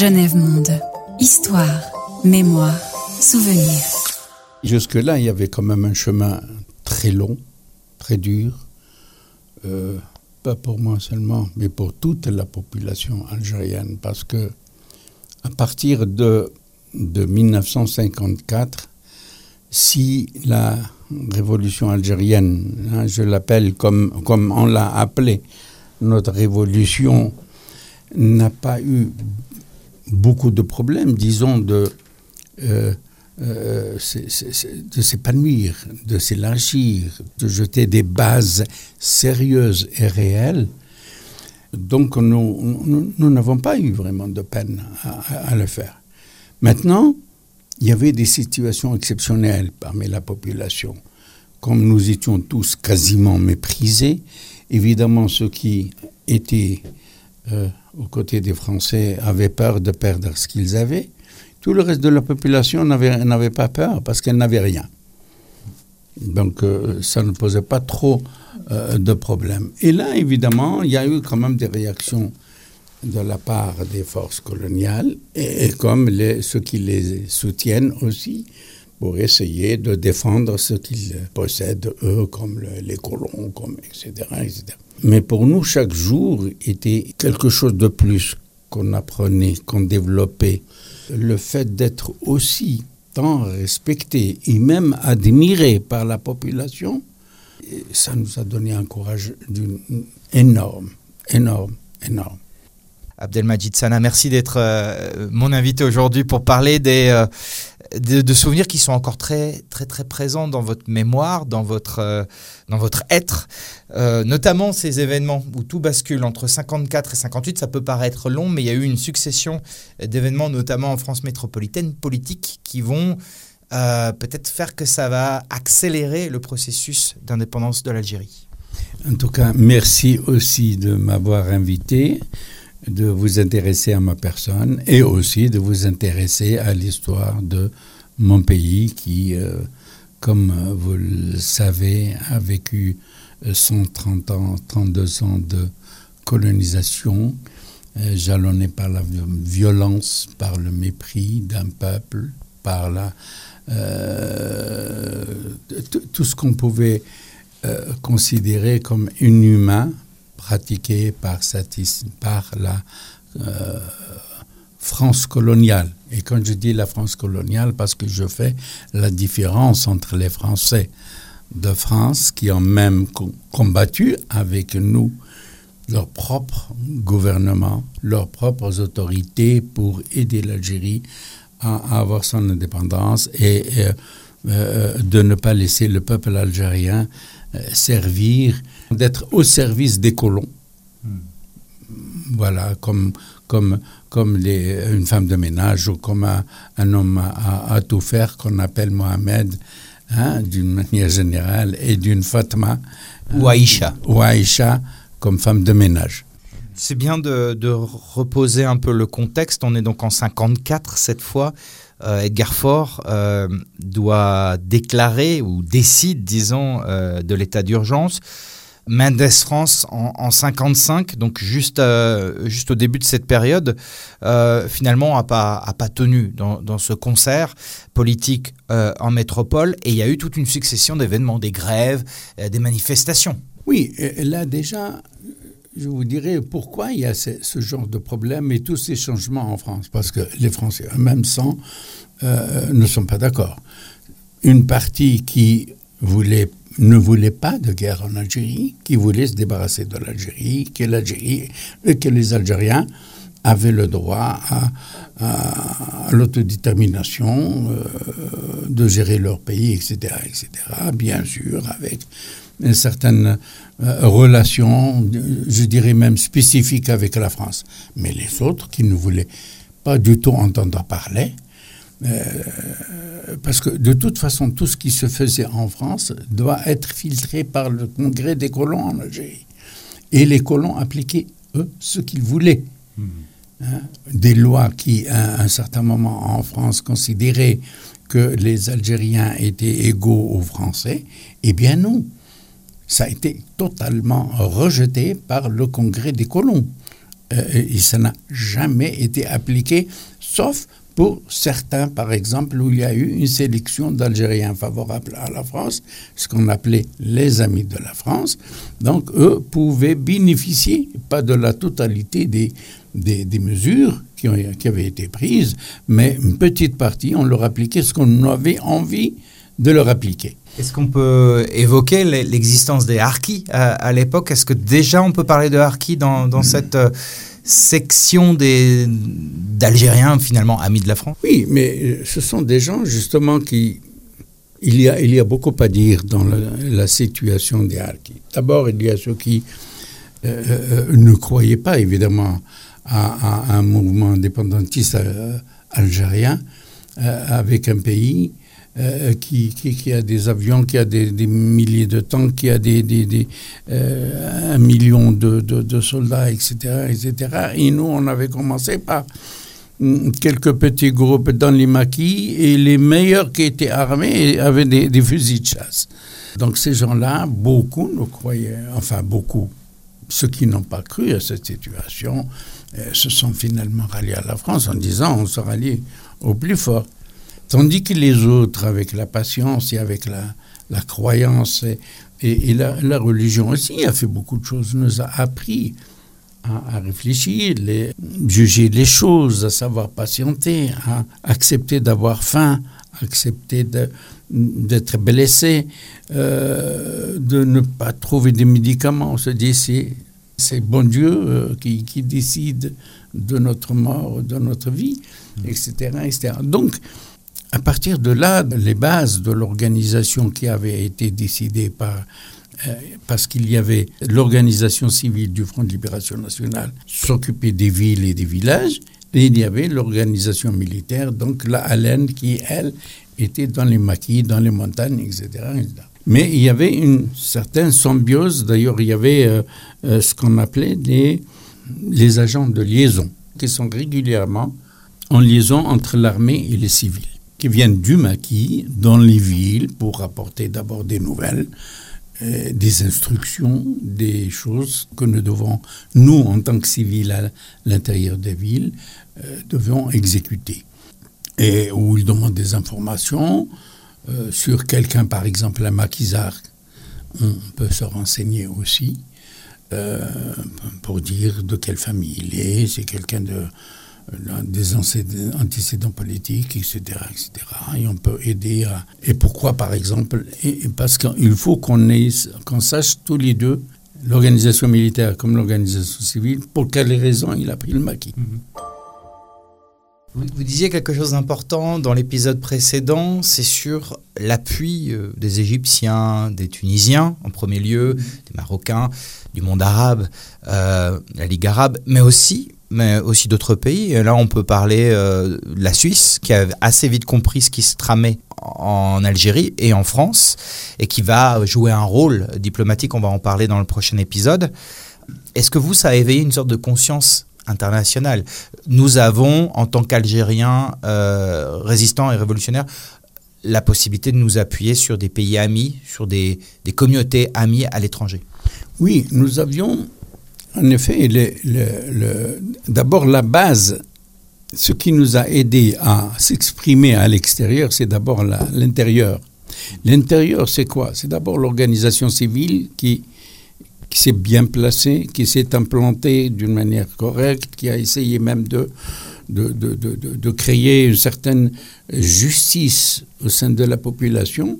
Genève Monde. Histoire, mémoire, souvenir. Jusque-là, il y avait quand même un chemin très long, très dur, euh, pas pour moi seulement, mais pour toute la population algérienne, parce que à partir de, de 1954, si la révolution algérienne, hein, je l'appelle comme, comme on l'a appelé, notre révolution n'a pas eu beaucoup de problèmes, disons, de, euh, euh, de s'épanouir, de s'élargir, de jeter des bases sérieuses et réelles. Donc nous n'avons pas eu vraiment de peine à, le faire. Maintenant, il y avait des situations exceptionnelles parmi la population. Comme nous étions tous quasiment méprisés, évidemment ceux qui étaient euh, aux côtés des Français avaient peur de perdre ce qu'ils avaient. Tout le reste de la population n'avait pas peur parce qu'elle n'avait rien. Donc euh, ça ne posait pas trop euh, de problèmes. Et là, évidemment, il y a eu quand même des réactions de la part des forces coloniales et, comme ceux qui les soutiennent aussi pour essayer de défendre ce qu'ils possèdent, eux, comme les colons, comme, etc., etc. Mais pour nous, chaque jour était quelque chose de plus qu'on apprenait, qu'on développait. Le fait d'être aussi tant respecté et même admiré par la population, ça nous a donné un courage énorme, énorme, énorme. Abdelmajid Sana, merci d'être euh, mon invité aujourd'hui pour parler des, euh, de, souvenirs qui sont encore très, très, très présents dans votre mémoire, dans votre, euh, dans votre être, notamment ces événements où tout bascule entre 54 et 58. Ça peut paraître long, mais il y a eu une succession d'événements, notamment en France métropolitaine, politiques, qui vont peut-être faire que ça va accélérer le processus d'indépendance de l'Algérie. En tout cas, merci aussi de m'avoir invité de vous intéresser à ma personne et aussi de vous intéresser à l'histoire de mon pays qui, euh, comme vous le savez, a vécu 130 ans, 32 ans de colonisation, euh, jalonné par la violence, par le mépris d'un peuple, par la, euh, tout ce qu'on pouvait considérer comme inhumain pratiquée par, la euh, France coloniale. Et quand je dis la France coloniale, parce que je fais la différence entre les Français de France qui ont même combattu avec nous leur propre gouvernement, leurs propres autorités pour aider l'Algérie à, avoir son indépendance et, euh, de ne pas laisser le peuple algérien euh, servir d'être au service des colons. Voilà, comme, comme, comme les, une femme de ménage ou comme un, homme à, tout faire qu'on appelle Mohamed, hein, d'une manière générale, et d'une Fatma. Ou Aïcha. Ou Aïcha comme femme de ménage. C'est bien de, de, reposer un peu le contexte. On est donc en 54 cette fois. Euh, Edgar Faure euh, doit déclarer ou décide, disons, euh, de l'état d'urgence. Mendes France en, en 55, donc juste, euh, juste au début de cette période, euh, finalement n'a pas, a pas tenu dans, ce concert politique euh, en métropole et il y a eu toute une succession d'événements, des grèves, des manifestations. Oui, là déjà, je vous dirais pourquoi il y a ce, genre de problème et tous ces changements en France. Parce que les Français eux-mêmes ne sont pas d'accord. Une partie qui voulait ne voulait pas de guerre en Algérie, qui voulait se débarrasser de l'Algérie, que l'Algérie, que les Algériens avaient le droit à, l'autodétermination, euh, de gérer leur pays, etc., etc. Bien sûr, avec une certaine euh, relation, je dirais même spécifique avec la France. Mais les autres qui ne voulaient pas du tout entendre parler, euh, parce que de toute façon, tout ce qui se faisait en France doit être filtré par le Congrès des colons en Algérie. Et les colons appliquaient, eux, ce qu'ils voulaient. Hmm. Hein, des lois qui, à un certain moment en France, considéraient que les Algériens étaient égaux aux Français. Eh bien non. Ça a été totalement rejeté par le Congrès des colons. et ça n'a jamais été appliqué, sauf pour certains, par exemple, où il y a eu une sélection d'Algériens favorables à la France, ce qu'on appelait les amis de la France. Donc, eux pouvaient bénéficier, pas de la totalité des, des, mesures qui, ont, qui, avaient été prises, mais une petite partie, on leur appliquait ce qu'on avait envie de leur appliquer. Est-ce qu'on peut évoquer l'existence des harkis à, l'époque? Est-ce que déjà on peut parler de harkis dans, dans cette euh, section d'Algériens finalement amis de la France Oui, mais euh, ce sont des gens justement qui... Il y a, il y a beaucoup à dire dans la, situation des harkis. D'abord, il y a ceux qui euh, ne croyaient pas évidemment à, un mouvement indépendantiste algérien avec un pays euh, qui, a des avions, qui a des, milliers de tanks, qui a des, euh, un million de, de, soldats, etc., etc. Et nous, on avait commencé par mm, quelques petits groupes dans les maquis et les meilleurs qui étaient armés avaient des, fusils de chasse. Donc ces gens-là, beaucoup nous croyaient, enfin beaucoup, ceux qui n'ont pas cru à cette situation, euh, se sont finalement ralliés à la France en disant on se rallie au plus fort. Tandis que les autres, avec la patience et avec la, la croyance et, et, la, religion aussi, a fait beaucoup de choses, nous a appris à, réfléchir, les, juger les choses, à savoir patienter, à accepter d'avoir faim, accepter d'être blessé, euh, de ne pas trouver des médicaments. On se dit, c'est, bon Dieu euh, qui, qui, décide de notre mort, de notre vie, etc. etc. Donc, à partir de là, les bases de l'organisation qui avait été décidée par euh, parce qu'il y avait l'organisation civile du Front de Libération Nationale s'occuper des villes et des villages, et il y avait l'organisation militaire, donc la haleine qui, elle, était dans les maquis, dans les montagnes, etc. Mais il y avait une certaine symbiose, d'ailleurs il y avait euh, euh, ce qu'on appelait les, les agents de liaison, qui sont régulièrement en liaison entre l'armée et les civils qui viennent du maquis dans les villes pour apporter d'abord des nouvelles, euh, des instructions, des choses que nous devons, nous, en tant que civils à l'intérieur des villes, euh, devons exécuter. Et où ils demandent des informations euh, sur quelqu'un, par exemple, un maquisard, on peut se renseigner aussi. pour dire de quelle famille il est, c'est quelqu'un de, des antécédents politiques, etc., etc. Et on peut aider à... Et pourquoi, par exemple et, Parce qu'il faut qu'on qu'on sache tous les deux, l'organisation militaire comme l'organisation civile, pour quelles raisons il a pris le maquis. Mm-hmm. Vous, disiez quelque chose d'important dans l'épisode précédent, c'est sur l'appui euh, des Égyptiens, des Tunisiens en premier lieu, mm-hmm. des Marocains, du monde arabe, euh, la Ligue arabe, mais aussi mais aussi d'autres pays. Et là, on peut parler euh, de la Suisse, qui a assez vite compris ce qui se tramait en Algérie et en France, et qui va jouer un rôle diplomatique. On va en parler dans le prochain épisode. Est-ce que vous, ça a éveillé une sorte de conscience internationale? Nous avons, en tant qu'Algériens euh, résistants et révolutionnaires, la possibilité de nous appuyer sur des pays amis, sur des, des communautés amies à l'étranger. Oui, nous avions en effet, d'abord la base, ce qui nous a aidé à s'exprimer à l'extérieur, c'est d'abord l'intérieur. L'intérieur, c'est quoi? C'est d'abord l'organisation civile qui, s'est bien placée, qui s'est implantée d'une manière correcte, qui a essayé même de, créer une certaine justice au sein de la population.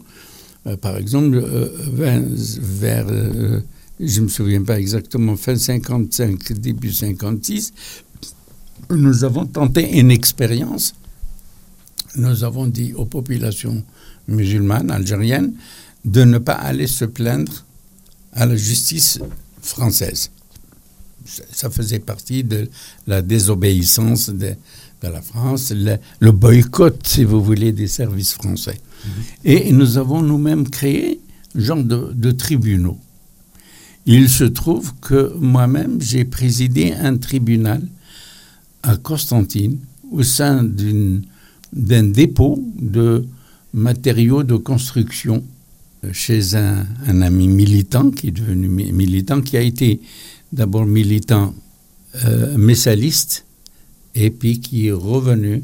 Euh, par exemple, euh, vers... Euh, je ne me souviens pas exactement, fin 55, début 56, nous avons tenté une expérience. Nous avons dit aux populations musulmanes, algériennes, de ne pas aller se plaindre à la justice française. Ça faisait partie de la désobéissance de, la France, le, boycott, si vous voulez, des services français. Mhm. Et nous avons nous-mêmes créé un genre de tribunaux il se trouve que moi-même, j'ai présidé un tribunal à Constantine au sein d'un dépôt de matériaux de construction chez un, ami militant qui est devenu militant, qui a été d'abord militant euh, messaliste et puis qui est revenu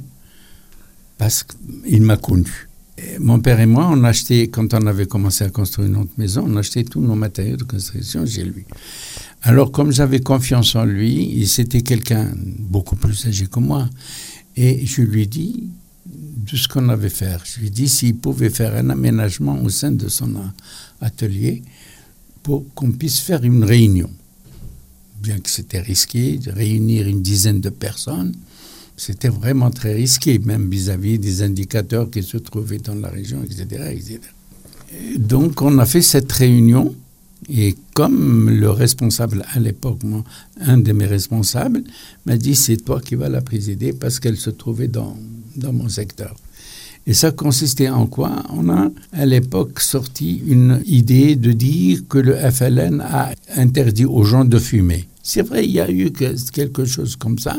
parce qu'il m'a connu. Mon père et moi, on a acheté, quand on avait commencé à construire une autre maison, on a acheté tous nos matériaux de construction chez lui. Alors, comme j'avais confiance en lui, c'était quelqu'un beaucoup plus âgé que moi. Et je lui ai dit de ce qu'on avait fait. Je lui ai dit s'il pouvait faire un aménagement au sein de son atelier pour qu'on puisse faire une réunion. Bien que c'était risqué de réunir une dizaine de personnes, c'était vraiment très risqué, même vis-à-vis des indicateurs qui se trouvaient dans la région, etc., etc. donc on a fait cette réunion et comme le responsable à l'époque, un de mes responsables, m'a dit c'est toi qui vas la présider parce qu'elle se trouvait dans, dans mon secteur. Et ça consistait en quoi? On a à l'époque sorti une idée de dire que le FLN a interdit aux gens de fumer. C'est vrai, il y a eu quelque chose comme ça,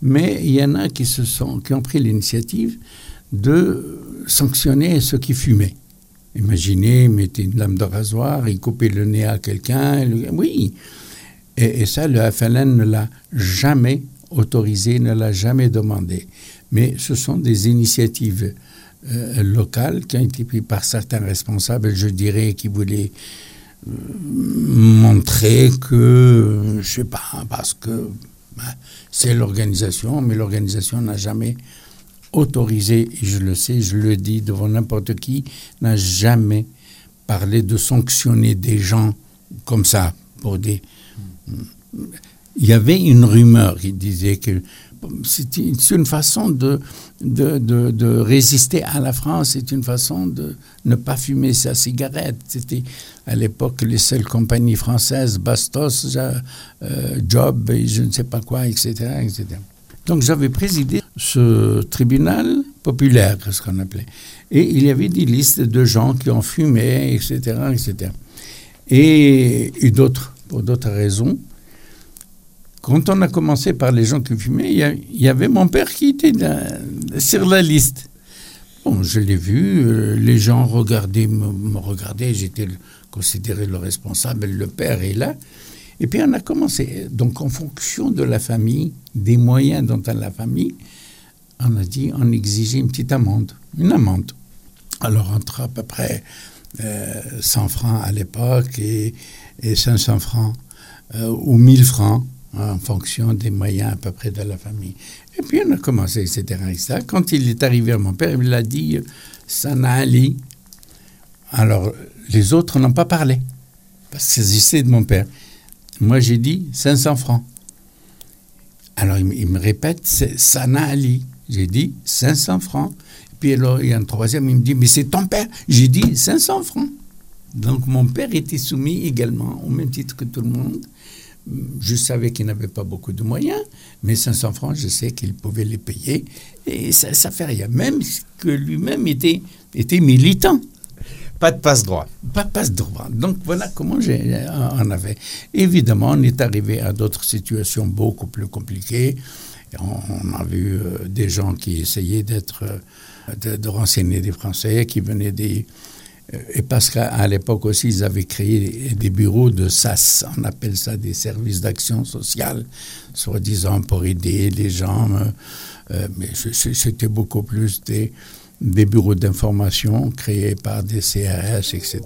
mais il y en a qui, se sont, qui ont pris l'initiative de sanctionner ceux qui fumaient. Imaginez, mettez une lame de rasoir et coupez le nez à quelqu'un. Oui. Et, ça, le FLN ne l'a jamais autorisé, ne l'a jamais demandé. Mais ce sont des initiatives euh, locales qui ont été prises par certains responsables, je dirais, qui voulaient montrer que, je sais pas, parce que ben, c'est l'organisation, mais l'organisation n'a jamais autorisé, et je le sais, je le dis devant n'importe qui, n'a jamais parlé de sanctionner des gens comme ça pour des. Il y avait une rumeur qui disait que c'est une façon de de, de, résister à la France, c'est une façon de ne pas fumer sa cigarette. C'était à l'époque les seules compagnies françaises, Bastos, euh, Job, et je ne sais pas quoi, etc. etc. Donc j'avais présidé ce tribunal populaire, ce qu'on appelait. Et il y avait des listes de gens qui ont fumé, etc. etc. Et, d'autres, pour d'autres raisons. Quand on a commencé par les gens qui fumaient, il y, avait mon père qui était sur la liste. Bon, je l'ai vu, euh, les gens regardaient, me, regardaient, j'étais considéré le responsable, le père est là. Et puis on a commencé, donc en fonction de la famille, des moyens dont a la famille, on a dit, on exigeait une petite amende, une amende. Alors entre à peu près 100 euh, francs à l'époque et, 500 francs euh, ou 1000 francs en fonction des moyens à peu près de la famille. Et puis on a commencé, etc. etc. Quand il est arrivé à mon père, il a dit, ça n'a Ali. Alors les autres n'ont pas parlé, parce que c'est de mon père. Moi, j'ai dit 500 francs. Alors, il, me répète, c'est Sana Ali. J'ai dit 500 francs. Puis il y a un troisième, il me dit, mais c'est ton père. J'ai dit 500 francs. Donc, mon père était soumis également, au même titre que tout le monde. Je savais qu'il n'avait pas beaucoup de moyens, mais 500 francs, je sais qu'il pouvait les payer. Et ça ne fait rien. Même que lui-même était, était militant. Pas de passe-droit. Pas de passe-droit. Donc voilà comment on avait. Évidemment, on est arrivé à d'autres situations beaucoup plus compliquées. On, a vu euh, des gens qui essayaient d'être, euh, de, renseigner des Français, qui venaient des. Euh, et parce qu'à l'époque aussi, ils avaient créé des bureaux de SAS, on appelle ça des services d'action sociale, soi-disant pour aider les gens. mais c'était beaucoup plus des des bureaux d'information créés par des CRS, etc.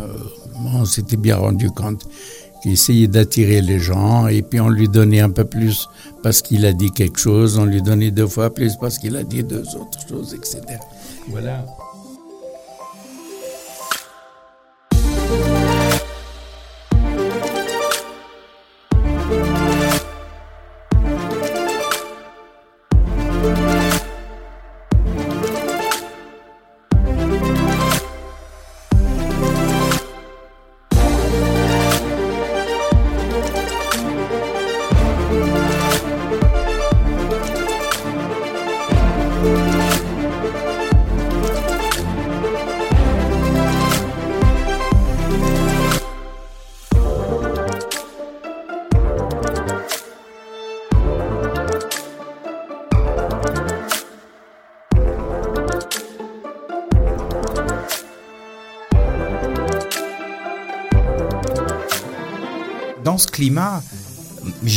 Euh, on s'était bien rendu compte qu'il essayait d'attirer les gens et puis on lui donnait un peu plus parce qu'il a dit quelque chose, on lui donnait deux fois plus parce qu'il a dit deux autres choses, etc. Voilà.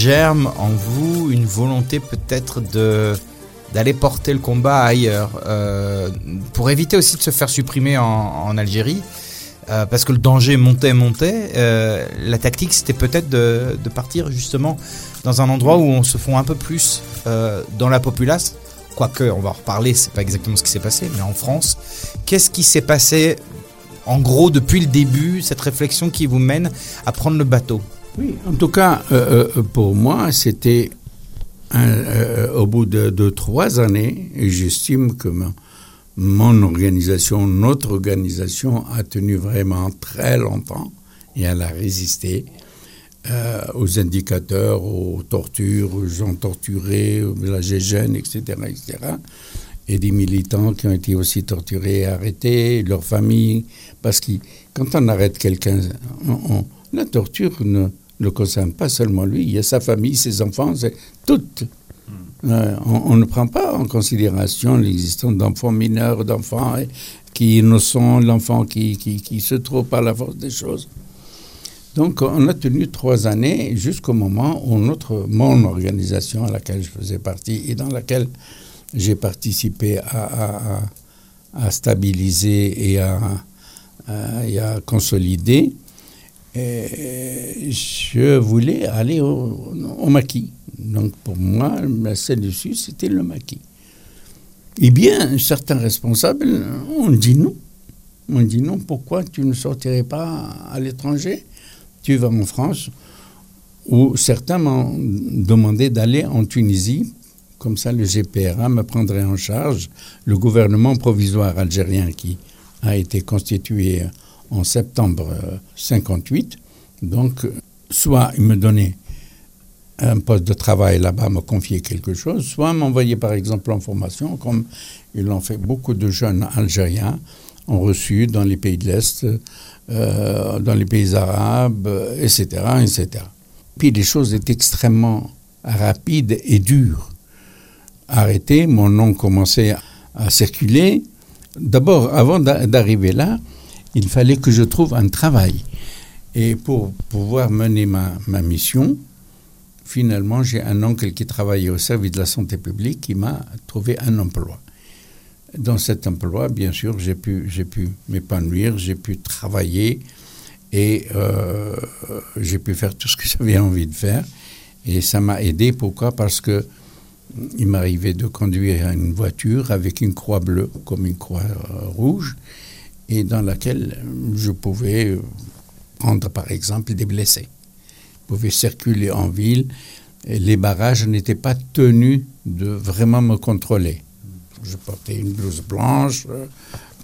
Germe en vous une volonté peut-être de d'aller porter le combat ailleurs, euh, pour éviter aussi de se faire supprimer en, Algérie, euh, parce que le danger montait, montait. Euh, la tactique, c'était peut-être de, de, partir justement dans un endroit où on se fond un peu plus dans la populace. Quoique, on va en reparler, c'est pas exactement ce qui s'est passé, mais en France, qu'est-ce qui s'est passé en gros depuis le début, cette réflexion qui vous mène à prendre le bateau? Oui, en tout cas, pour moi, c'était euh, au bout de, trois années, j'estime que mon organisation, notre organisation a tenu vraiment très longtemps et elle a résisté euh, aux indicateurs, aux tortures, aux gens torturés, la GGN, etc., etc. Et des militants qui ont été aussi torturés et arrêtés, leurs familles. Parce que quand on arrête quelqu'un, la torture ne, ne concerne pas seulement lui, il y a sa famille, ses enfants, c'est toutes. Hmm. Euh, on, ne prend pas en considération l'existence d'enfants mineurs, d'enfants qui innocents, l'enfant qui, qui, qui, se trouve par la force des choses. Donc on a tenu trois années jusqu'au moment où notre, mon organisation à laquelle je faisais partie et dans laquelle j'ai participé à, à, stabiliser et à, et à consolider, et je voulais aller au, maquis. Donc pour moi, la scène dessus, c'était le maquis. Eh bien, certains responsables ont dit non. On dit non, pourquoi tu ne sortirais pas à l'étranger? Tu vas en France? Ou certains m'ont demandé d'aller en Tunisie. Comme ça, le GPRA me prendrait en charge. Le gouvernement provisoire algérien qui a été constitué en septembre 58. Donc, soit il me donnait un poste de travail là-bas, me confier quelque chose, soit m'envoyer par exemple en formation, comme ils l'ont fait beaucoup de jeunes Algériens ont reçu dans les pays de l'Est, euh, dans les pays arabes, etc., etc. Puis les choses étaient extrêmement rapides et dures. Arrêté, mon nom commençait à circuler. D'abord, avant d'arriver là, il fallait que je trouve un travail. Et pour pouvoir mener ma, ma mission, finalement, j'ai un oncle qui travaillait au service de la santé publique qui m'a trouvé un emploi. Dans cet emploi, bien sûr, j'ai pu, j'ai pu m'épanouir, j'ai pu travailler et euh, j'ai pu faire tout ce que j'avais envie de faire. Et ça m'a aidé. Pourquoi? Parce que il m'arrivait de conduire une voiture avec une croix bleue, comme une croix euh, rouge, et dans laquelle je pouvais prendre par exemple des blessés. Je pouvais circuler en ville et les barrages n'étaient pas tenus de vraiment me contrôler. Je portais une blouse blanche,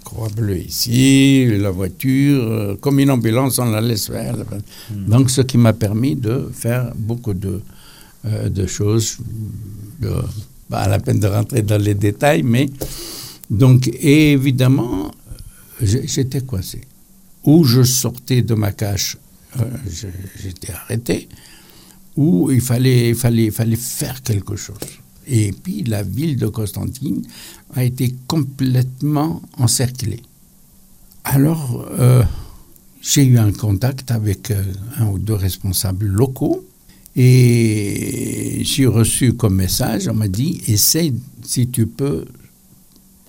croix bleue ici, la voiture, euh, comme une ambulance, on la laisse faire. Hmm. Donc, ce qui m'a permis de faire beaucoup de, euh, de choses. pas la peine de rentrer dans les détails, mais donc, évidemment, j'étais coincé. Ou je sortais de ma cache, euh, j'étais arrêté, ou il fallait, il, fallait, il fallait faire quelque chose. Et puis la ville de Constantine a été complètement encerclée. Alors, euh, j'ai eu un contact avec euh, un ou deux responsables locaux et j'ai reçu comme message, on m'a dit, essaye si tu peux,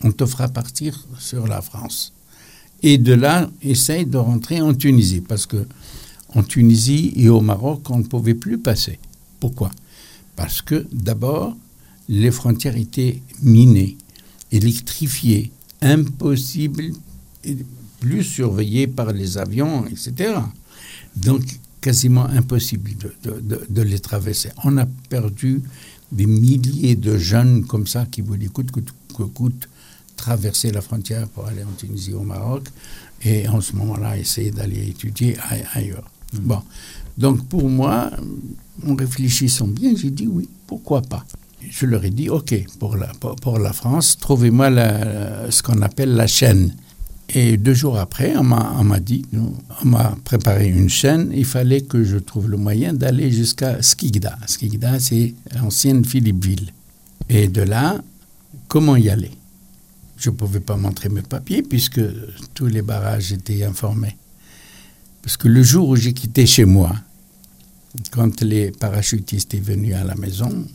on te fera partir sur la France et de là, essaye de rentrer en Tunisie, parce que en Tunisie et au Maroc, on ne pouvait plus passer. Pourquoi? Parce que d'abord, les frontières étaient minées, électrifiées, impossible, plus surveillées par les avions, etc. Donc, quasiment impossible de, les traverser. On a perdu des milliers de jeunes comme ça qui voulaient coûte que coûte traverser la frontière pour aller en Tunisie, au Maroc, et en ce moment-là, essayer d'aller étudier ailleurs. Mm. Bon, donc pour moi, en réfléchissant bien, j'ai dit oui, pourquoi pas. Je leur ai dit, OK, pour la, pour, la France, trouvez-moi ce qu'on appelle la chaîne. Et deux jours après, on m'a dit, on m'a préparé une chaîne, il fallait que je trouve le moyen d'aller jusqu'à Skigda. Skigda, c'est l'ancienne Philippeville. Et de là, comment y aller? Je ne pouvais pas montrer mes papiers puisque tous les barrages étaient informés. Parce que le jour où j'ai quitté chez moi, quand les parachutistes sont venus à la maison,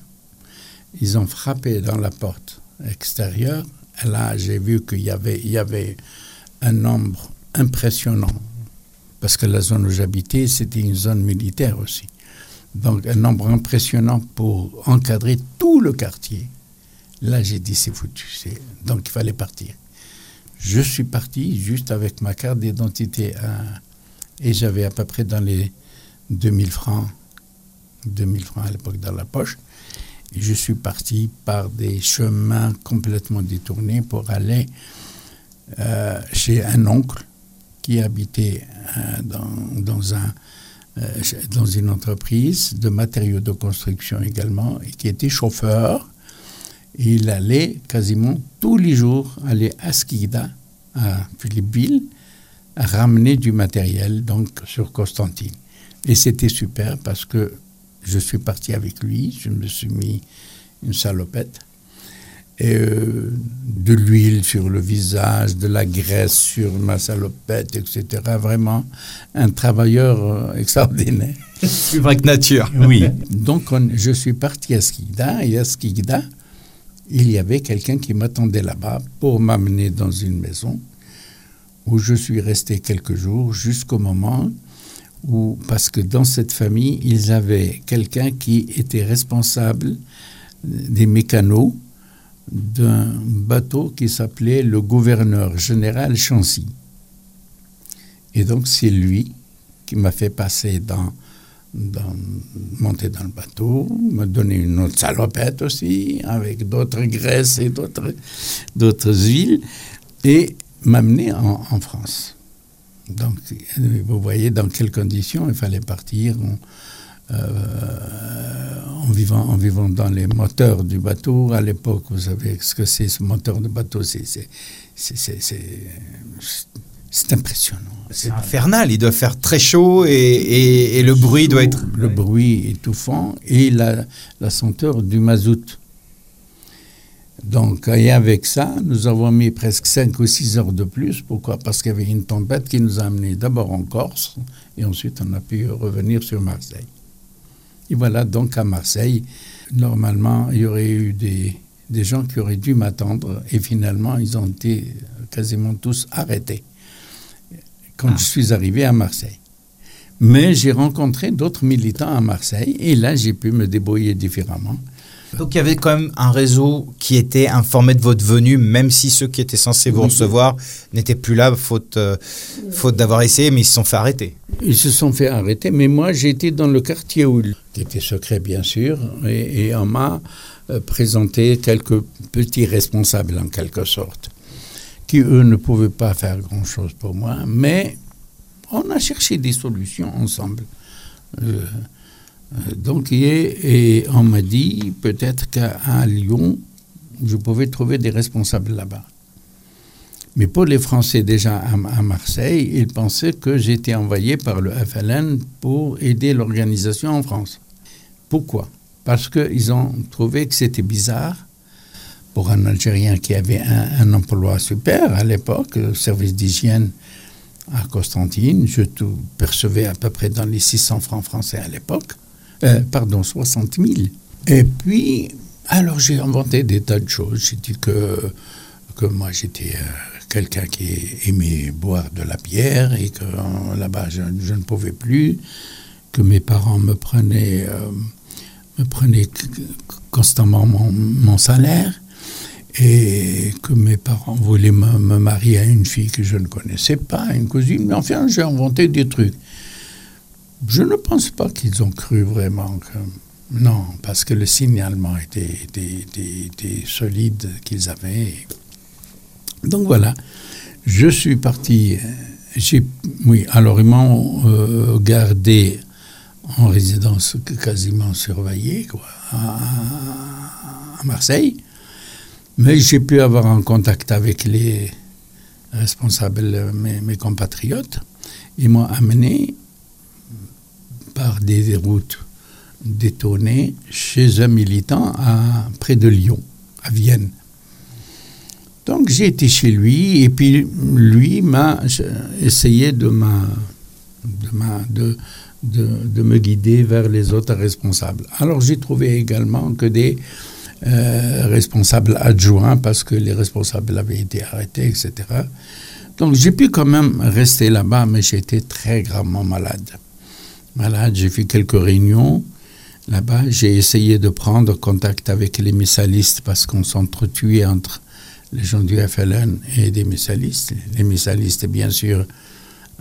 ils ont frappé dans la porte extérieure. Et là, j'ai vu qu'il y avait, il y avait un nombre impressionnant, parce que la zone où j'habitais, c'était une zone militaire aussi. Donc, un nombre impressionnant pour encadrer tout le quartier. Là, j'ai dit, c'est foutu. Donc, il fallait partir. Je suis parti juste avec ma carte d'identité et j'avais à peu près dans les 2000 francs, 2000 francs à l'époque dans la poche. Je suis parti par des chemins complètement détournés pour aller euh, chez un oncle qui habitait un, euh, dans une entreprise de matériaux de construction également et qui était chauffeur. Et il allait quasiment tous les jours aller à Skida, à Philippeville, ramener du matériel donc sur Constantine. Et c'était super parce que je suis parti avec lui, je me suis mis une salopette, et euh, de l'huile sur le visage, de la graisse sur ma salopette, etc. Vraiment un travailleur euh, extraordinaire. Plus vrai que nature. Oui. Donc je suis parti à Skida, et à Skida, il y avait quelqu'un qui m'attendait là-bas pour m'amener dans une maison où je suis resté quelques jours jusqu'au moment où, parce que dans cette famille, ils avaient quelqu'un qui était responsable des mécanos d'un bateau qui s'appelait le gouverneur général Chancy. Et donc c'est lui qui m'a fait passer dans, dans, monter dans le bateau, me donner une autre salopette aussi, avec d'autres graisses et d'autres, huiles, et m'amener en, France. Donc, vous voyez dans quelles conditions il fallait partir en, euh, en, vivant, en vivant dans les moteurs du bateau. À l'époque, vous savez ce que c'est ce moteur de bateau, c'est impressionnant. C'est infernal, il doit faire très chaud et, et, et le bruit doit être... Le bruit étouffant et la, la senteur du mazout. Donc, et avec ça, nous avons mis presque 5 ou 6 heures de plus. Pourquoi? Parce qu'il y avait une tempête qui nous a amenés d'abord en Corse et ensuite on a pu revenir sur Marseille. Et voilà, donc à Marseille, normalement, il y aurait eu des, des gens qui auraient dû m'attendre et finalement, ils ont été quasiment tous arrêtés quand ah. je suis arrivé à Marseille. Mais j'ai rencontré d'autres militants à Marseille et là, j'ai pu me débrouiller différemment. Donc il y avait quand même un réseau qui était informé de votre venue, même si ceux qui étaient censés vous recevoir n'étaient plus là, faute, euh, faute d'avoir essayé, mais ils se sont fait arrêter. Ils se sont fait arrêter, mais moi j'étais dans le quartier où, qui était secret bien sûr, et, et on m'a euh, présenté quelques petits responsables en quelque sorte, qui eux ne pouvaient pas faire grand-chose pour moi, mais on a cherché des solutions ensemble. Euh, euh, donc, et, on m'a dit peut-être qu'à Lyon, je pouvais trouver des responsables là-bas. Mais pour les Français déjà à, Marseille, ils pensaient que j'étais envoyé par le FLN pour aider l'organisation en France. Pourquoi? Parce qu'ils ont trouvé que c'était bizarre pour un Algérien qui avait un, emploi super à l'époque, service d'hygiène à Constantine, je percevais à peu près dans les 600 francs français à l'époque. Euh, pardon, 60 000. Et puis, alors j'ai inventé des tas de choses. J'ai dit que, que moi j'étais euh, quelqu'un qui aimait boire de la bière et que euh, là-bas je, ne pouvais plus, que mes parents me prenaient, me constamment mon, salaire et que mes parents voulaient me, marier à une fille que je ne connaissais pas, une cousine. Mais enfin, j'ai inventé des trucs. Je ne pense pas qu'ils ont cru vraiment que... Non, parce que le signalement était, était, était, solide qu'ils avaient. Donc voilà, je suis parti. J'ai, oui, alors ils m'ont euh, gardé en résidence quasiment surveillée, quoi, à Marseille. Mais j'ai pu avoir un contact avec les responsables, mes, compatriotes. Ils m'ont amené par des routes détonnées chez un militant à, près de Lyon, à Vienne. Donc j'ai été chez lui et puis lui m'a essayé de, ma, de, de, me guider vers les autres responsables. Alors j'ai trouvé également que des euh, responsables adjoints, parce que les responsables avaient été arrêtés, etc. Donc j'ai pu quand même rester là-bas, mais été très gravement malade. Malade, j'ai fait quelques réunions là-bas. J'ai essayé de prendre contact avec les missalistes parce qu'on s'entretuait entre les gens du FLN et des missalistes. Les missalistes, bien sûr,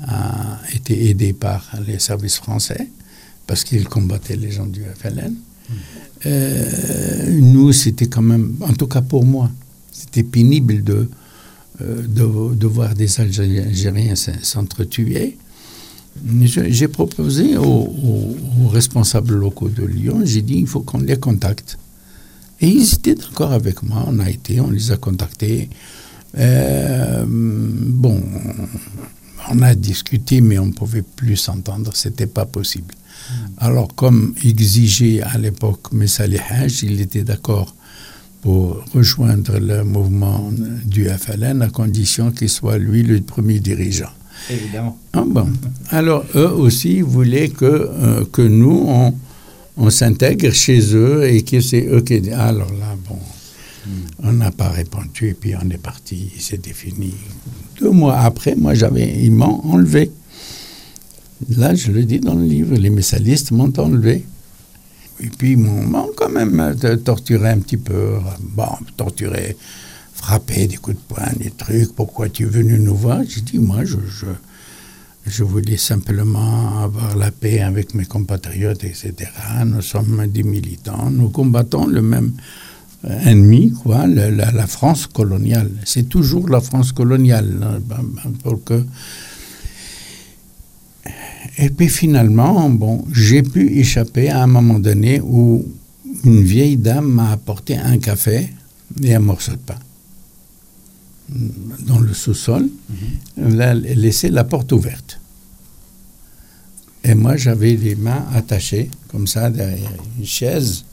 a été aidé par les services français parce qu'ils combattaient les gens du FLN. Euh, nous, c'était quand même, en tout cas pour moi, c'était pénible de, euh, de, voir des Algériens s'entretuer. J'ai proposé aux, responsables locaux de Lyon, j'ai dit il faut qu'on les contacte. Et ils étaient d'accord avec moi, on a été, on les a contactés. Euh, bon, on a discuté, mais on ne pouvait plus s'entendre, ce n'était pas possible. Hmm. Alors, comme exigeait à l'époque Messali Haj, il était d'accord pour rejoindre le mouvement du FLN à condition qu'il soit lui le premier dirigeant. Évidemment. Ah bon. Alors, eux aussi voulaient que, euh, que nous, on, on s'intègre chez eux et que c'est eux qui... Alors là, bon, on n'a pas répondu et puis on est parti, c'était fini. Deux mois après, moi, j'avais, ils m'ont enlevé. Là, je le dis dans le livre, les messalistes m'ont enlevé. Et puis, ils m'ont quand même torturé un petit peu. Bon, torturé, frappé, des coups de poing, des trucs. Pourquoi tu es venu nous voir? J'ai dit, moi, je, je, voulais simplement avoir la paix avec mes compatriotes, etc. Nous sommes des militants, nous combattons le même ennemi, quoi, la, France coloniale. C'est toujours la France coloniale. Hein, ben, ben, pour que... Et puis finalement, bon, j'ai pu échapper à un moment donné où une vieille dame m'a apporté un café et un morceau de pain dans le sous-sol. Mhm. Elle a laissé la porte ouverte. Et moi, j'avais les mains attachées, comme ça, derrière une chaise.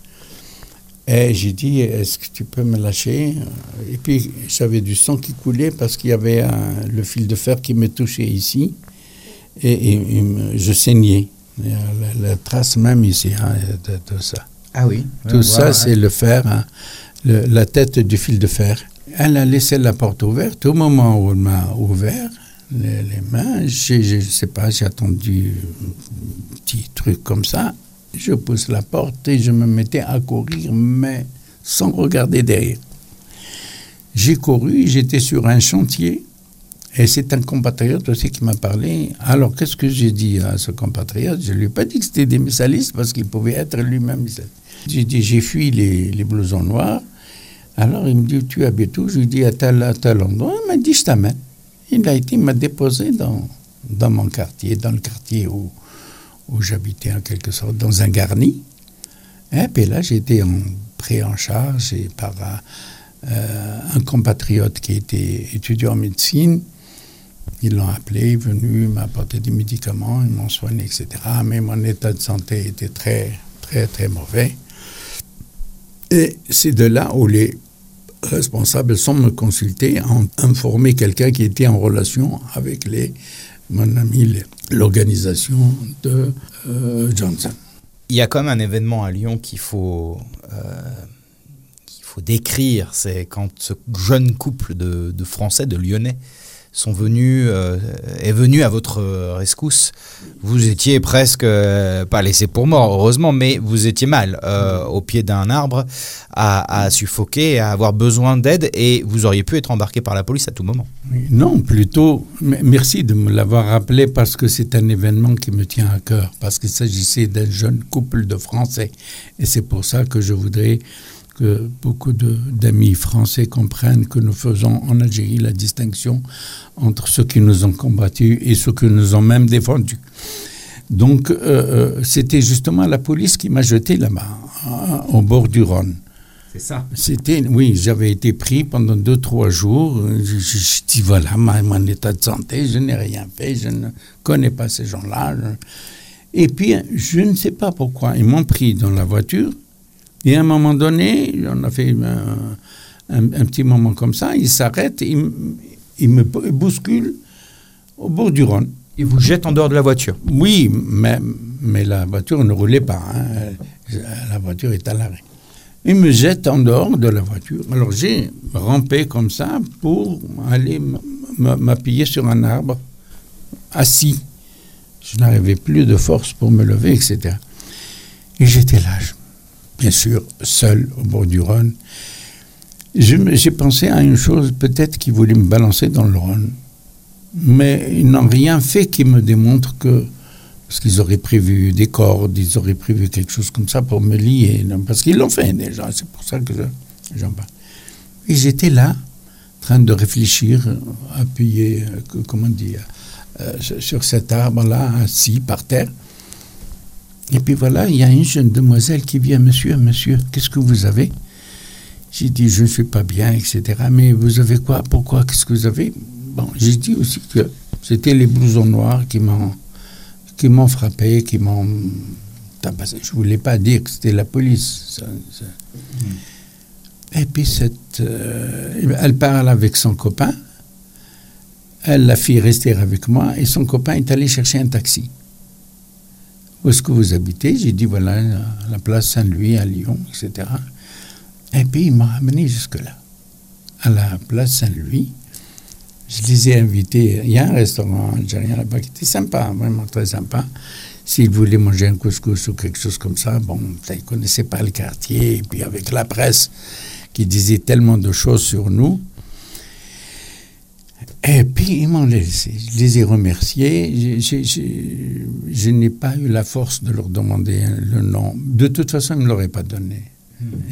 Et j'ai dit, est-ce que tu peux me lâcher? Et puis, j'avais du sang qui coulait parce qu'il y avait le fil de fer qui me touchait ici. Et, je saignais. La, trace même ici hein, de, tout ça. Ah oui Tout ça, c'est le fer, hein, la tête du fil de fer. Elle a laissé la porte ouverte. Au moment où elle m'a ouvert les, les mains, je ne sais pas, j'ai attendu un petit truc comme ça je pousse la porte et je me mettais à courir, mais sans regarder derrière. J'ai couru, j'étais sur un chantier, et c'est un compatriote aussi qui m'a parlé. Alors, qu'est-ce que j'ai dit à ce compatriote? Je ne lui ai pas dit que c'était des messalistes, parce qu'il pouvait être lui-même J'ai dit, j'ai fui les, les, blousons noirs. Alors, il me dit, tu habites où? Je lui dis, à tel, à tel endroit. Il m'a dit, je t'amène. Il a été, m'a déposé dans, dans mon quartier, dans le quartier où, où j'habitais en quelque sorte dans un garni. Et puis là, été pris en charge par euh, un compatriote qui était étudiant en médecine. Ils l'ont appelé, venu, m'a apporté des médicaments, ils m'ont soigné, etc. Mais mon état de santé était très, très, très mauvais. Et c'est de là où les responsables, sans me consulter, ont informé quelqu'un qui était en relation avec les mon ami l'organisation de euh, Johnson. Il y a quand même un événement à Lyon qu'il faut, euh, faut décrire, c'est quand ce jeune couple de Français, de Lyonnais, sont venus, euh, est venu à votre rescousse. Vous étiez presque euh, pas laissé pour mort, heureusement, mais vous étiez mal euh, au pied d'un arbre, à, suffoquer, à avoir besoin d'aide, et vous auriez pu être embarqué par la police à tout moment. Non, plutôt, merci de me l'avoir rappelé parce que c'est un événement qui me tient à cœur, parce qu'il s'agissait d'un jeune couple de Français, et c'est pour ça que je voudrais que beaucoup d'amis français comprennent que nous faisons en Algérie la distinction entre ceux qui nous ont combattus et ceux qui nous ont même défendus. Donc, euh, euh, c'était justement la police qui m'a jeté là-bas, hein, au bord du Rhône. C'est ça C'était, oui, j'avais été pris pendant deux, trois jours. Je, je, dis, voilà, mon état de santé, je n'ai rien fait, je ne connais pas ces gens-là. Et puis, je ne sais pas pourquoi, ils m'ont pris dans la voiture et à un moment donné, on a fait un, petit moment comme ça, il s'arrête, il, me bouscule au bord du Rhône. Il vous jette en dehors de la voiture Oui, mais, mais la voiture ne roulait pas. Hein. La voiture est à l'arrêt. Il me jette en dehors de la voiture. Alors j'ai rampé comme ça pour aller m'appuyer sur un arbre, assis. Je n'avais plus de force pour me lever, etc. Et j'étais là, bien sûr, seul au bord du Rhône. J'ai pensé à une chose, peut-être qu'ils voulaient me balancer dans le Rhône. Mais ils n'ont rien fait qui me démontre que. Parce qu'ils auraient prévu des cordes, ils auraient prévu quelque chose comme ça pour me lier. Parce qu'ils l'ont fait déjà, c'est pour ça que j'en parle. Et j'étais là, en train de réfléchir, appuyé, euh, comment dire, euh, sur cet arbre-là, assis par terre. Et puis voilà, il y a une jeune demoiselle qui vient, monsieur, monsieur, qu'est-ce que vous avez? J'ai dit, je ne suis pas bien, etc. Mais vous avez quoi? Pourquoi? Qu'est-ce que vous avez? Bon, j'ai dit aussi que c'était les blousons noirs qui m'ont qui m'ont frappé, qui m'ont tabassé. Je voulais pas dire que c'était la police. Et puis cette, euh, elle parle avec son copain. Elle l'a fait rester avec moi et son copain est allé chercher un taxi. Où est-ce que vous habitez? J'ai dit, voilà, la place Saint-Louis à Lyon, etc. Et puis, il m'a amené jusque-là, à la place Saint-Louis. Je les ai invités. Il y a un restaurant algérien là-bas qui était sympa, vraiment très sympa. S'ils voulaient manger un couscous ou quelque chose comme ça, bon, ils ne connaissaient pas le quartier. Et puis, avec la presse qui disait tellement de choses sur nous, et puis, ils m'ont laissé. Je les ai remerciés. Je n'ai pas eu la force de leur demander le nom. De toute façon, ils ne me l'auraient pas donné.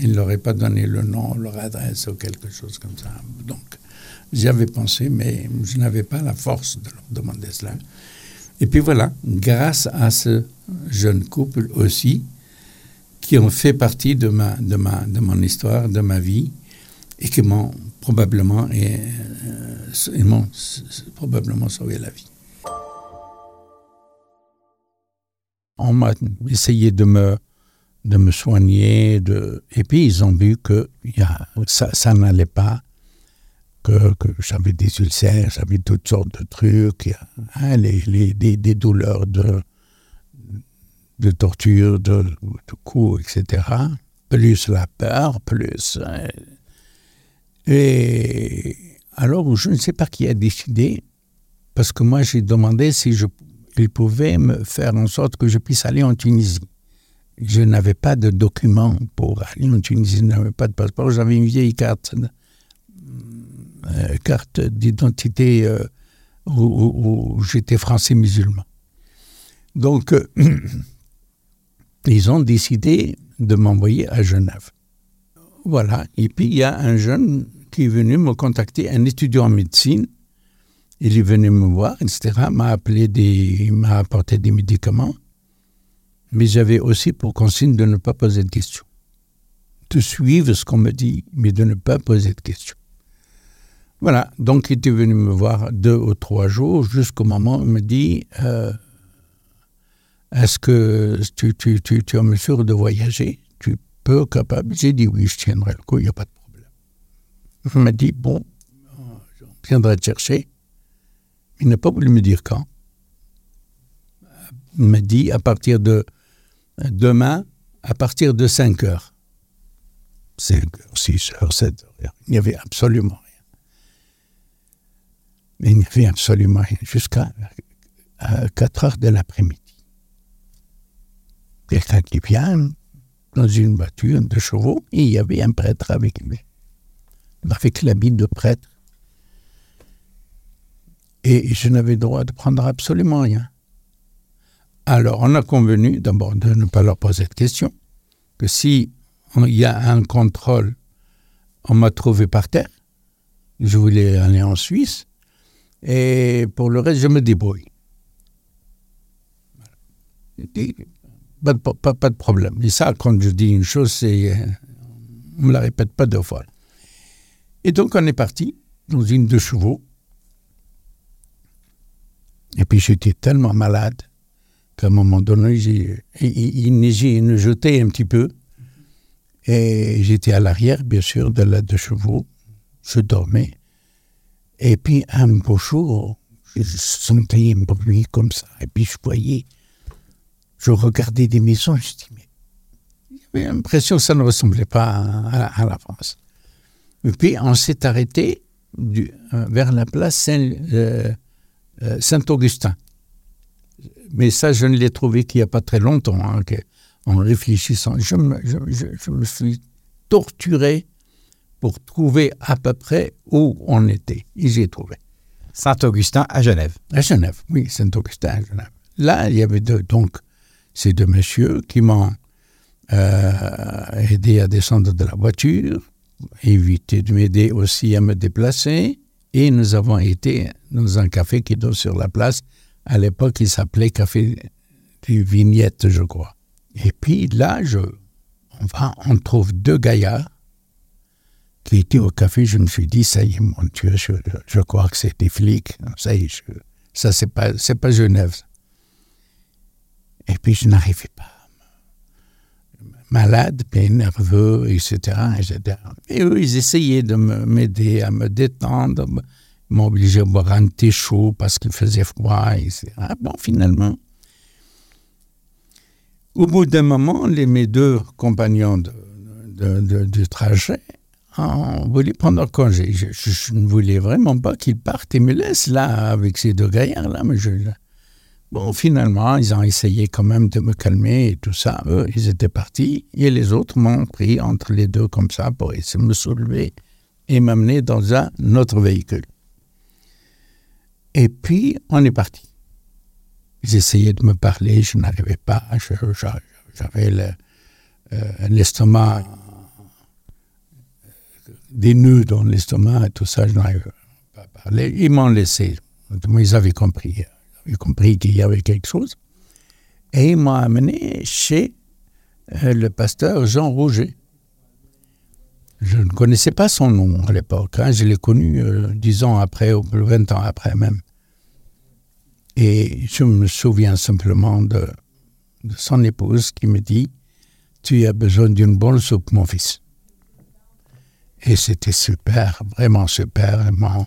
Ils ne l'auraient pas donné le nom, leur adresse ou quelque chose comme ça. Donc, j'y avais pensé, mais je n'avais pas la force de leur demander cela. Et puis voilà, grâce à ce jeune couple aussi, qui ont fait partie de, ma, de, ma, de mon histoire, de ma vie, et qui m'ont probablement, et, euh, ils m'ont probablement sauvé la vie. On m'a essayé de me, de me soigner, de, et puis ils ont vu que y a, ça, ça n'allait pas, que, que j'avais des ulcères, j'avais toutes sortes de trucs, hein, les, les, des, des, douleurs de, de torture, de, de coups, etc. Plus la peur, plus... Hein, et alors, je ne sais pas qui a décidé, parce que moi, j'ai demandé si je, il me faire en sorte que je puisse aller en Tunisie. Je n'avais pas de document pour aller en Tunisie, je n'avais pas de passeport, j'avais une vieille carte, euh, carte d'identité euh, où, où j'étais français musulman. Donc, euh, ils ont décidé de m'envoyer à Genève. Voilà. Et puis, il y a un jeune qui est venu me contacter, un étudiant en médecine. Il est venu me voir, etc. m'a appelé m'a apporté des médicaments. Mais j'avais aussi pour consigne de ne pas poser de questions. De suivre ce qu'on me dit, mais de ne pas poser de questions. Voilà. Donc, il était venu me voir deux ou trois jours jusqu'au moment où il me dit euh, Est-ce que tu es en mesure de voyager? Peu capable. J'ai dit oui, je tiendrai le coup, il n'y a pas de problème. Il m'a dit, bon, je viendrai te chercher. Il n'a pas voulu me dire quand. Il m'a dit à partir de demain, à partir de 5 heures. 5 heures, 6 heures, 7 heures. Il n'y avait absolument rien. Il n'y avait absolument rien jusqu'à 4 heures de l'après-midi. Quelqu'un qui vient, dans une voiture de chevaux et il y avait un prêtre avec lui, avec l'habit de prêtre. Et je n'avais droit de prendre absolument rien. Alors, on a convenu d'abord de ne pas leur poser de questions, que si il y a un contrôle, on m'a trouvé par terre, je voulais aller en Suisse, et pour le reste, je me débrouille. Pas de, problème. Et ça, quand je dis une chose, c'est. On ne me la répète pas deux fois. Et donc, on est parti dans une de chevaux. Et puis, j'étais tellement malade qu'à un moment donné, il, neigeait, il jetait un petit peu. Et j'étais à l'arrière, bien sûr, de la de chevaux. Je dormais. Et puis, un beau jour, je sentais un bruit comme ça. Et puis je voyais, je regardais des maisons, je dis, mais j'avais l'impression que ça ne ressemblait pas à, la France. Et puis on s'est arrêté du, euh, vers la place Saint, euh, euh, Saint-Augustin. Mais ça, je ne l'ai trouvé qu'il n'y a pas très longtemps, hein, en réfléchissant. Je me, je, je me suis torturé pour trouver à peu près où on était. Et j'ai trouvé. Saint-Augustin à Genève. À Genève, oui, Saint-Augustin à Genève. Là, il y avait deux, donc ces deux messieurs qui m'ont euh, aidé à descendre de la voiture, évité de m'aider aussi à me déplacer. Et nous avons été dans un café qui donne sur la place. À l'époque, il s'appelait Café des Vignettes, je crois. Et puis là, on, va, on trouve deux gaillards qui était au café, je me suis dit, ça y est, mon Dieu, je, crois que c'est des flics. Ça y est, ça, c'est pas Genève. Et puis, je n'arrivais pas. Malade, bien nerveux, etc., etc. Et eux, ils essayaient de m'aider à me détendre, m'obliger à boire un thé chaud parce qu'il faisait froid, etc. Bon, finalement, au bout d'un moment, les, mes deux compagnons de, du trajet on voulait prendre congé. Je, ne voulais vraiment pas qu'ils partent et me laissent là avec ces deux gaillards-là. Mais je, bon, finalement, ils ont essayé quand même de me calmer et tout ça. Eux, ils étaient partis et les autres m'ont pris entre les deux comme ça pour essayer de me soulever et m'amener dans un autre véhicule. Et puis, on est parti. Ils essayaient de me parler, je n'arrivais pas. J'avais euh, l'estomac des nœuds dans l'estomac et tout ça, je n'arrive pas à parler. Ils m'ont laissé. Ils avaient compris. Avaient compris qu'il y avait quelque chose. Et ils m'ont amené chez euh, le pasteur Jean Roger. Je ne connaissais pas son nom à l'époque. Hein. Je l'ai connu euh, dix ans après, ou vingt ans après même. Et je me souviens simplement de, son épouse qui me dit Tu as besoin d'une bonne soupe, mon fils. Et c'était super, vraiment super. Ils m'ont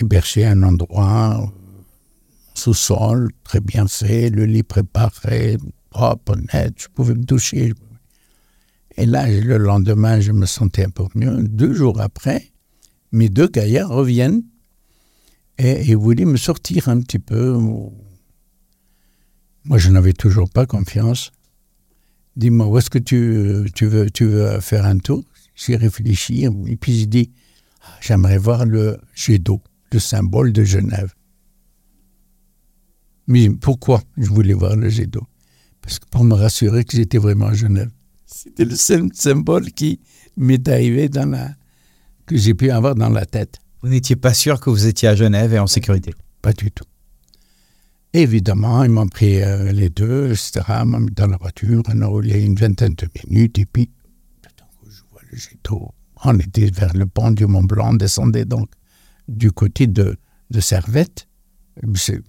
hébergé un endroit sous-sol, très bien fait, le lit préparé, propre, net, je pouvais me toucher. Et là, le lendemain, je me sentais un peu mieux. Deux jours après, mes deux gaillards reviennent et ils voulaient me sortir un petit peu. Moi, je n'avais toujours pas confiance. Dis-moi, où est-ce que tu, veux faire un tour? J'ai réfléchi et puis j'ai dit ah, j'aimerais voir le jet d'eau, le symbole de Genève. Mais pourquoi je voulais voir le jet d'eau Parce que pour me rassurer que j'étais vraiment à Genève. C'était le seul symbole qui m'est arrivé dans la que j'ai pu avoir dans la tête. Vous n'étiez pas sûr que vous étiez à Genève et en sécurité? Pas du tout. Évidemment, ils m'ont pris euh, les deux, etc., m'ont mis dans la voiture, on a roulé une vingtaine de minutes, et puis on était vers le pont du Mont Blanc, on descendait donc du côté de, de Servette.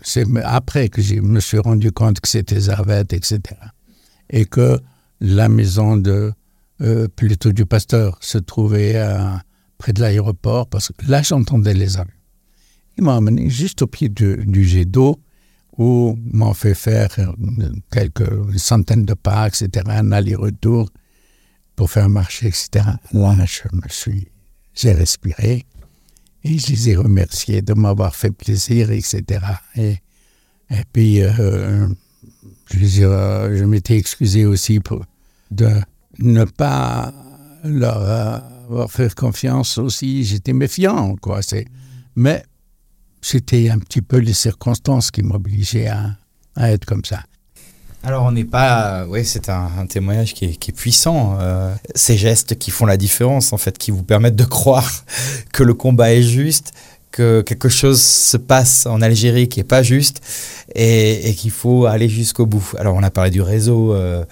C'est après que je me suis rendu compte que c'était Servette, etc. Et que la maison de euh, plutôt du pasteur se trouvait près de l'aéroport, parce que là j'entendais les avions. Ils m'ont amené juste au pied du, jet d'eau où m'ont fait faire quelques centaines de pas, etc., un aller-retour pour faire marcher, etc. Là, je me suis, j'ai respiré et je les ai remerciés de m'avoir fait plaisir, etc. Et, et puis, euh, je, euh, je m'étais excusé aussi pour de ne pas leur avoir fait confiance aussi. J'étais méfiant, quoi. Mais c'était un petit peu les circonstances qui m'obligeaient à, à être comme ça. Alors on n'est pas, oui, c'est un, témoignage qui est, puissant. Euh, ces gestes qui font la différence, en fait, qui vous permettent de croire que le combat est juste, que quelque chose se passe en Algérie qui est pas juste et, qu'il faut aller jusqu'au bout. Alors on a parlé du réseau euh,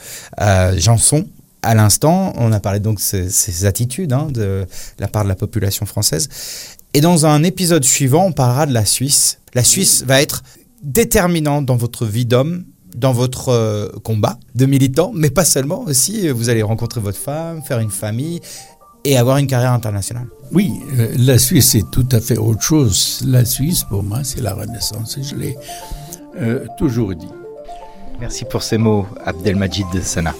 Janson à l'instant, on a parlé donc de ces, attitudes hein, de la part de la population française. Et dans un épisode suivant, on parlera de la Suisse. La Suisse va être déterminante dans votre vie d'homme dans votre euh, combat de militant, mais pas seulement aussi, euh, vous allez rencontrer votre femme, faire une famille, et avoir une carrière internationale. Oui, euh, la Suisse est tout à fait autre chose. La Suisse, pour moi, c'est la Renaissance et je l'ai euh, toujours dit. Merci pour ces mots, Abdelmajid Sana.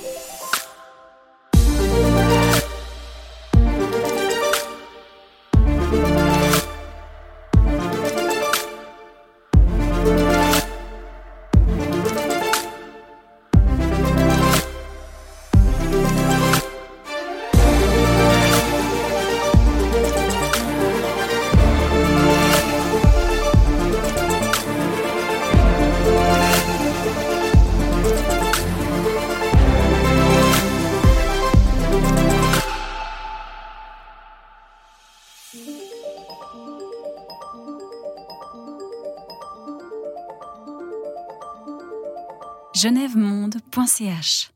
genèvemonde.ch